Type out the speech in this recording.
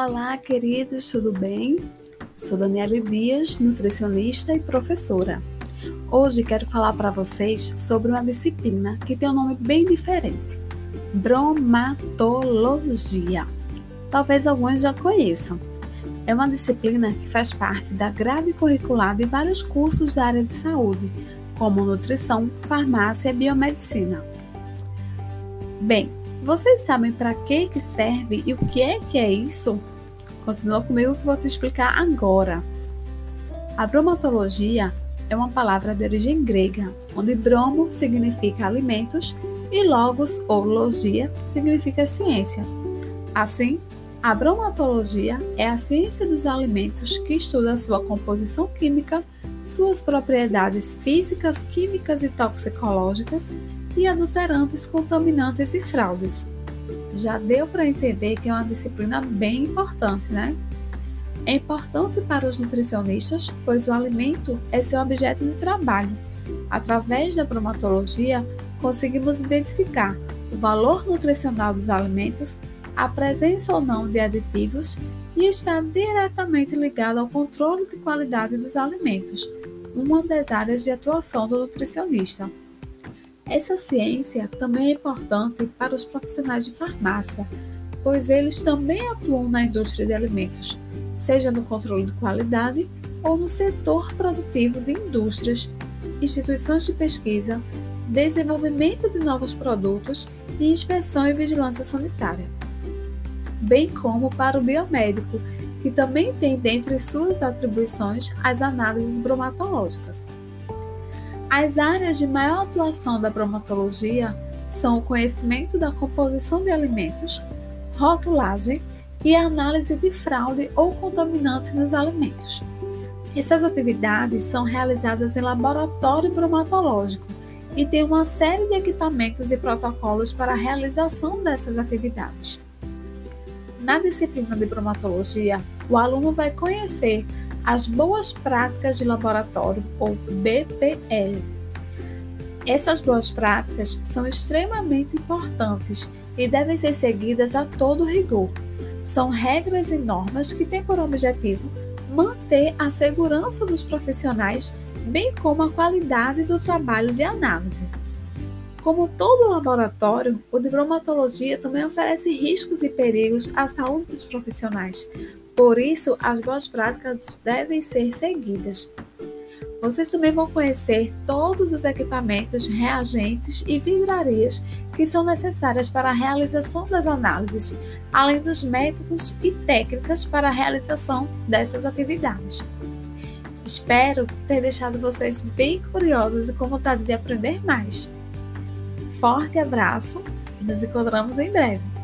Olá, queridos, tudo bem? Sou Daniela Dias, nutricionista e professora. Hoje quero falar para vocês sobre uma disciplina que tem um nome bem diferente: bromatologia. Talvez alguns já conheçam. É uma disciplina que faz parte da grade curricular de vários cursos da área de saúde, como nutrição, farmácia e biomedicina. Bem, vocês sabem para que, que serve e o que é que é isso? Continua comigo que vou te explicar agora. A bromatologia é uma palavra de origem grega, onde bromo significa alimentos e logos ou logia significa ciência. Assim, a bromatologia é a ciência dos alimentos que estuda sua composição química, suas propriedades físicas, químicas e toxicológicas e adulterantes, contaminantes e fraudes. Já deu para entender que é uma disciplina bem importante, né? É importante para os nutricionistas, pois o alimento é seu objeto de trabalho. Através da bromatologia, conseguimos identificar o valor nutricional dos alimentos, a presença ou não de aditivos e está diretamente ligado ao controle de qualidade dos alimentos, uma das áreas de atuação do nutricionista. Essa ciência também é importante para os profissionais de farmácia, pois eles também atuam na indústria de alimentos, seja no controle de qualidade ou no setor produtivo de indústrias, instituições de pesquisa, desenvolvimento de novos produtos e inspeção e vigilância sanitária. Bem como para o biomédico, que também tem dentre suas atribuições as análises bromatológicas. As áreas de maior atuação da bromatologia são o conhecimento da composição de alimentos, rotulagem e análise de fraude ou contaminantes nos alimentos. Essas atividades são realizadas em laboratório bromatológico e tem uma série de equipamentos e protocolos para a realização dessas atividades. Na disciplina de bromatologia, o aluno vai conhecer as boas práticas de laboratório, ou BPL. Essas boas práticas são extremamente importantes e devem ser seguidas a todo rigor. São regras e normas que têm por objetivo manter a segurança dos profissionais, bem como a qualidade do trabalho de análise. Como todo laboratório, o de bromatologia também oferece riscos e perigos à saúde dos profissionais, por isso, as boas práticas devem ser seguidas. Vocês também vão conhecer todos os equipamentos, reagentes e vidrarias que são necessárias para a realização das análises, além dos métodos e técnicas para a realização dessas atividades. Espero ter deixado vocês bem curiosos e com vontade de aprender mais. Forte abraço e nos encontramos em breve!